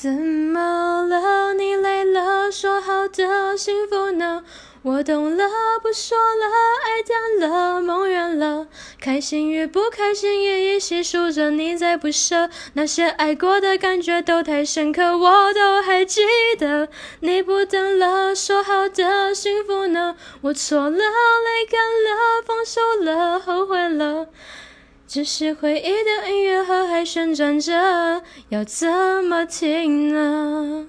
怎么了？你累了，说好的幸福呢？我懂了，不说了，爱淡了，梦远了，开心与不开心，一一细数着，你在不舍。那些爱过的感觉都太深刻，我都还记得。你不等了，说好的幸福呢？我错了，泪干了，放手了，后悔了。只是回忆的音乐盒还旋转着，要怎么停呢？